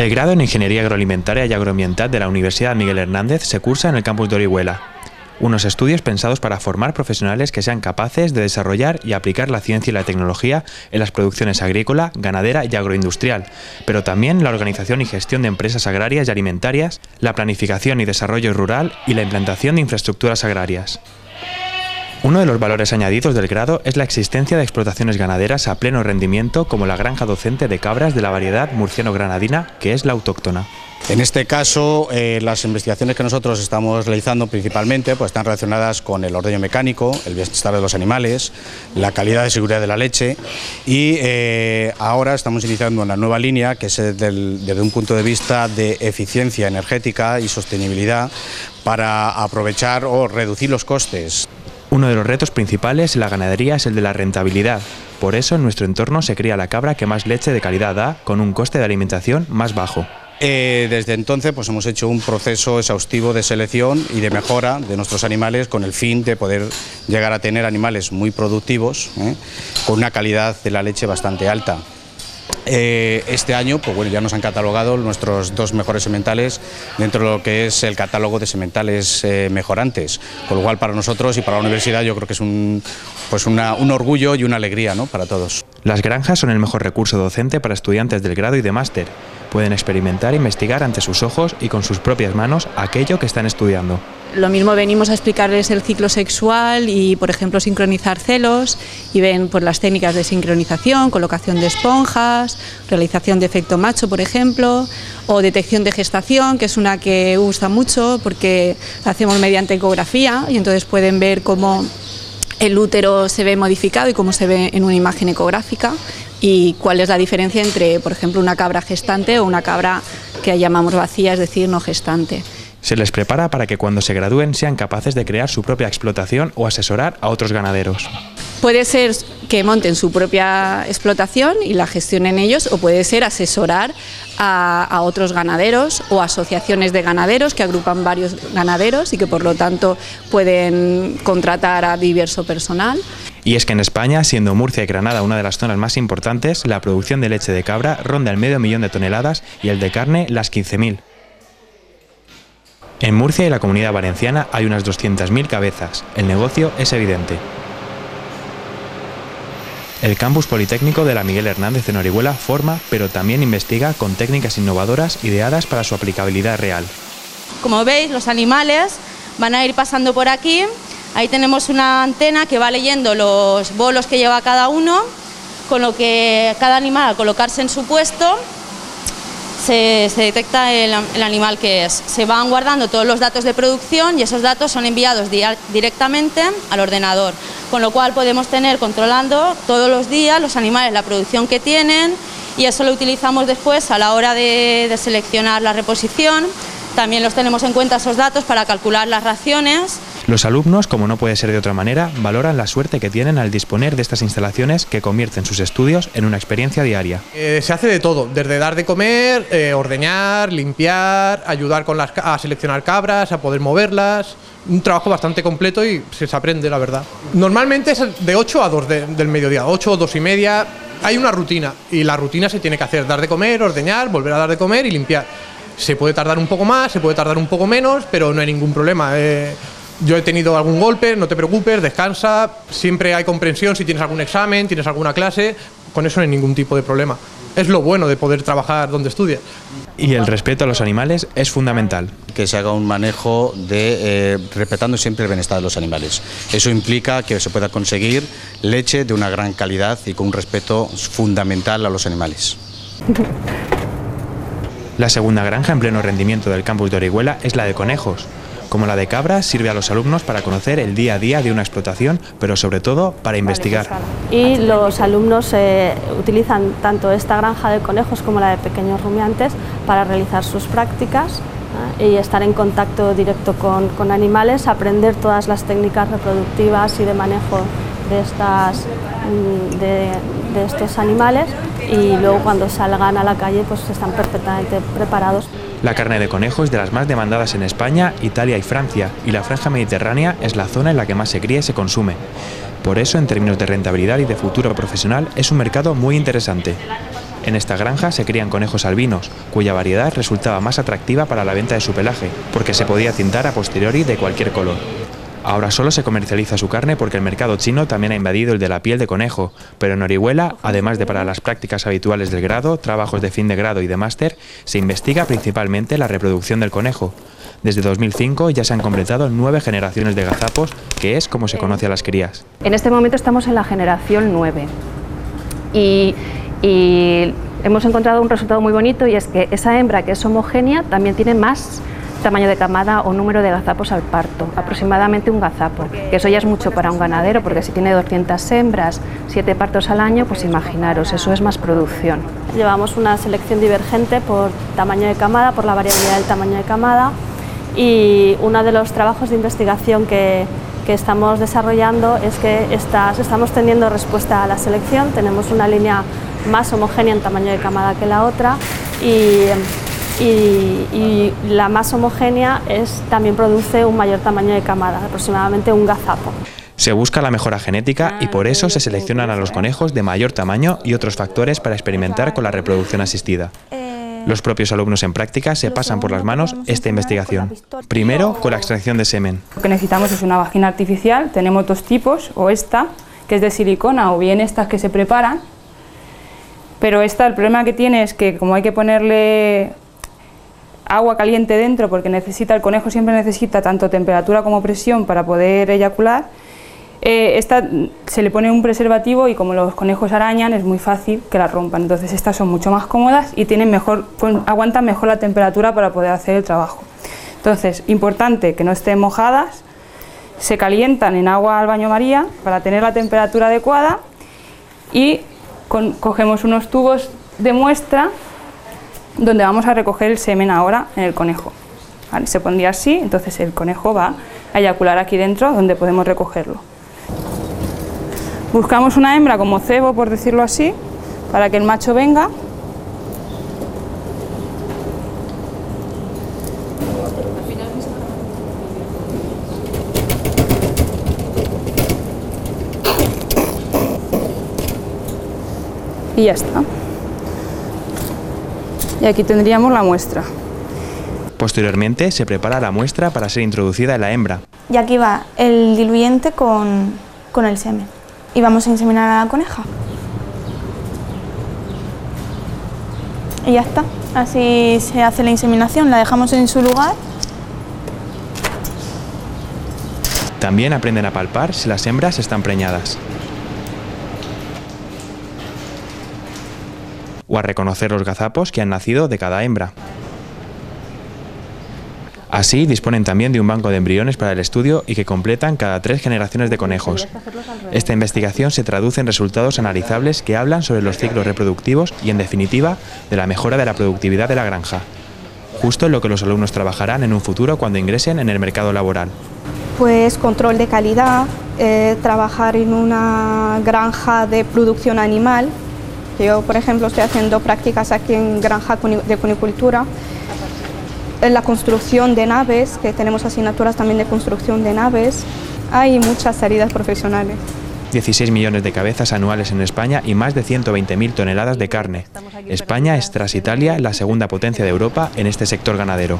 El grado en Ingeniería Agroalimentaria y Agroambiental de la Universidad Miguel Hernández se cursa en el campus de Orihuela. Unos estudios pensados para formar profesionales que sean capaces de desarrollar y aplicar la ciencia y la tecnología en las producciones agrícola, ganadera y agroindustrial, pero también la organización y gestión de empresas agrarias y alimentarias, la planificación y desarrollo rural y la implantación de infraestructuras agrarias. Uno de los valores añadidos del grado es la existencia de explotaciones ganaderas a pleno rendimiento como la granja docente de cabras de la variedad murciano-granadina, que es la autóctona. En este caso, eh, las investigaciones que nosotros estamos realizando principalmente pues, están relacionadas con el ordeño mecánico, el bienestar de los animales, la calidad de seguridad de la leche y eh, ahora estamos iniciando una nueva línea que es desde un punto de vista de eficiencia energética y sostenibilidad para aprovechar o reducir los costes. Uno de los retos principales en la ganadería es el de la rentabilidad. Por eso en nuestro entorno se cría la cabra que más leche de calidad da con un coste de alimentación más bajo. Eh, desde entonces pues hemos hecho un proceso exhaustivo de selección y de mejora de nuestros animales con el fin de poder llegar a tener animales muy productivos ¿eh? con una calidad de la leche bastante alta. Eh, este año, pues bueno, ya nos han catalogado nuestros dos mejores sementales dentro de lo que es el catálogo de sementales eh, mejorantes, con lo cual para nosotros y para la universidad yo creo que es un, pues un orgullo y una alegría ¿no? para todos. Las granjas son el mejor recurso docente para estudiantes del grado y de máster. Pueden experimentar e investigar ante sus ojos y con sus propias manos aquello que están estudiando. Lo mismo venimos a explicarles el ciclo sexual y, por ejemplo, sincronizar celos y ven pues, las técnicas de sincronización, colocación de esponjas, realización de efecto macho, por ejemplo, o detección de gestación, que es una que gusta mucho porque la hacemos mediante ecografía y entonces pueden ver cómo el útero se ve modificado y cómo se ve en una imagen ecográfica y cuál es la diferencia entre, por ejemplo, una cabra gestante o una cabra que llamamos vacía, es decir, no gestante. Se les prepara para que cuando se gradúen sean capaces de crear su propia explotación o asesorar a otros ganaderos. Puede ser que monten su propia explotación y la gestionen ellos, o puede ser asesorar a, otros ganaderos o asociaciones de ganaderos que agrupan varios ganaderos y que por lo tanto pueden contratar a diverso personal. Y es que en España, siendo Murcia y Granada una de las zonas más importantes, la producción de leche de cabra ronda el medio millón de toneladas y el de carne las 15.000. En Murcia y la comunidad valenciana hay unas 200.000 cabezas. El negocio es evidente. El campus politécnico de la Miguel Hernández en Orihuela forma, pero también investiga con técnicas innovadoras ideadas para su aplicabilidad real. Como veis, los animales van a ir pasando por aquí. Ahí tenemos una antena que va leyendo los bolos que lleva cada uno, con lo que cada animal al colocarse en su puesto se, detecta el, animal que es. Se van guardando todos los datos de producción y esos datos son enviados directamente al ordenador, con lo cual podemos tener controlando todos los días los animales, la producción que tienen y eso lo utilizamos después a la hora de seleccionar la reposición. También los tenemos en cuenta esos datos para calcular las raciones los alumnos, como no puede ser de otra manera, valoran la suerte que tienen al disponer de estas instalaciones que convierten sus estudios en una experiencia diaria. Eh, se hace de todo, desde dar de comer, eh, ordeñar, limpiar, ayudar con las, a seleccionar cabras, a poder moverlas. Un trabajo bastante completo y se aprende, la verdad. Normalmente es de 8 a 2 del mediodía, 8 o 2 y media. Hay una rutina y la rutina se tiene que hacer, dar de comer, ordeñar, volver a dar de comer y limpiar. Se puede tardar un poco más, se puede tardar un poco menos, pero no hay ningún problema. Eh, yo he tenido algún golpe, no te preocupes, descansa, siempre hay comprensión si tienes algún examen, tienes alguna clase, con eso no hay ningún tipo de problema. Es lo bueno de poder trabajar donde estudias. Y el respeto a los animales es fundamental. Que se haga un manejo de eh, respetando siempre el bienestar de los animales. Eso implica que se pueda conseguir leche de una gran calidad y con un respeto fundamental a los animales. La segunda granja en pleno rendimiento del campus de Orihuela es la de conejos, como la de Cabra, sirve a los alumnos para conocer el día a día de una explotación, pero sobre todo para investigar. Y los alumnos eh, utilizan tanto esta granja de conejos como la de pequeños rumiantes para realizar sus prácticas y estar en contacto directo con, animales, aprender todas las técnicas reproductivas y de manejo de, estas, mm, de estos animales y luego cuando salgan a la calle pues están perfectamente preparados. La carne de conejo es de las más demandadas en España, Italia y Francia, y la franja mediterránea es la zona en la que más se cría y se consume. Por eso, en términos de rentabilidad y de futuro profesional, es un mercado muy interesante. En esta granja se crían conejos albinos, cuya variedad resultaba más atractiva para la venta de su pelaje, porque se podía tintar a posteriori de cualquier color. Ahora solo se comercializa su carne porque el mercado chino también ha invadido el de la piel de conejo, pero en Orihuela, además de para las prácticas habituales del grado, trabajos de fin de grado y de máster, se investiga principalmente la reproducción del conejo. Desde 2005 ya se han completado nueve generaciones de gazapos, que es como se conoce a las crías. En este momento estamos en la generación 9 y, y hemos encontrado un resultado muy bonito y es que esa hembra que es homogénea también tiene más tamaño de camada o número de gazapos al parto, aproximadamente un gazapo, que eso ya es mucho para un ganadero, porque si tiene 200 hembras, 7 partos al año, pues imaginaros, eso es más producción. Llevamos una selección divergente por tamaño de camada, por la variabilidad del tamaño de camada y uno de los trabajos de investigación que, que estamos desarrollando es que estamos teniendo respuesta a la selección, tenemos una línea más homogénea en tamaño de camada que la otra y y, la más homogénea es, también produce un mayor tamaño de camada, aproximadamente un gazapo. Se busca la mejora genética y por eso se seleccionan a los conejos de mayor tamaño y otros factores para experimentar con la reproducción asistida. Los propios alumnos en práctica se pasan por las manos esta investigación. Primero, con la extracción de semen. Lo que necesitamos es una vagina artificial, tenemos dos tipos, o esta, que es de silicona, o bien estas que se preparan. Pero esta, el problema que tiene es que como hay que ponerle agua caliente dentro porque necesita, el conejo siempre necesita tanto temperatura como presión para poder eyacular. Eh, esta se le pone un preservativo y como los conejos arañan es muy fácil que la rompan. Entonces estas son mucho más cómodas y tienen mejor, aguantan mejor la temperatura para poder hacer el trabajo. Entonces, importante que no estén mojadas, se calientan en agua al baño María para tener la temperatura adecuada y cogemos unos tubos de muestra donde vamos a recoger el semen ahora en el conejo. Se pondría así, entonces el conejo va a eyacular aquí dentro donde podemos recogerlo. Buscamos una hembra como cebo, por decirlo así, para que el macho venga. Y ya está y aquí tendríamos la muestra. Posteriormente se prepara la muestra para ser introducida en la hembra. Y aquí va el diluyente con, con el semen. Y vamos a inseminar a la coneja. Y ya está. Así se hace la inseminación, la dejamos en su lugar. También aprenden a palpar si las hembras están preñadas. O a reconocer los gazapos que han nacido de cada hembra. Así disponen también de un banco de embriones para el estudio y que completan cada tres generaciones de conejos. Esta investigación se traduce en resultados analizables que hablan sobre los ciclos reproductivos y, en definitiva, de la mejora de la productividad de la granja. Justo en lo que los alumnos trabajarán en un futuro cuando ingresen en el mercado laboral. Pues control de calidad, eh, trabajar en una granja de producción animal yo, por ejemplo, estoy haciendo prácticas aquí en Granja de Cunicultura, en la construcción de naves, que tenemos asignaturas también de construcción de naves. Hay muchas salidas profesionales. 16 millones de cabezas anuales en España y más de 120.000 toneladas de carne. España es, tras Italia, la segunda potencia de Europa en este sector ganadero.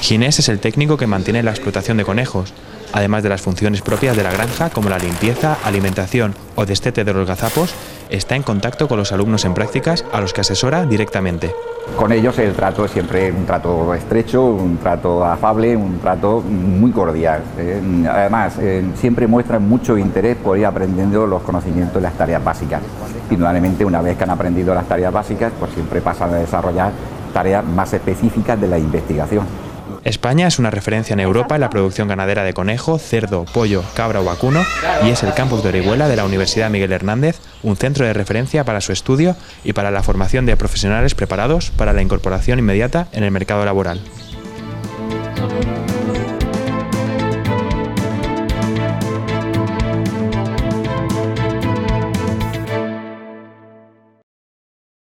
Ginés es el técnico que mantiene la explotación de conejos además de las funciones propias de la granja como la limpieza, alimentación o destete de los gazapos, está en contacto con los alumnos en prácticas a los que asesora directamente. Con ellos el trato es siempre un trato estrecho, un trato afable, un trato muy cordial. ¿eh? Además, eh, siempre muestran mucho interés por ir aprendiendo los conocimientos de las tareas básicas. Indudablemente, una vez que han aprendido las tareas básicas, pues siempre pasan a desarrollar tareas más específicas de la investigación. España es una referencia en Europa en la producción ganadera de conejo, cerdo, pollo, cabra o vacuno y es el campus de Orihuela de la Universidad Miguel Hernández un centro de referencia para su estudio y para la formación de profesionales preparados para la incorporación inmediata en el mercado laboral.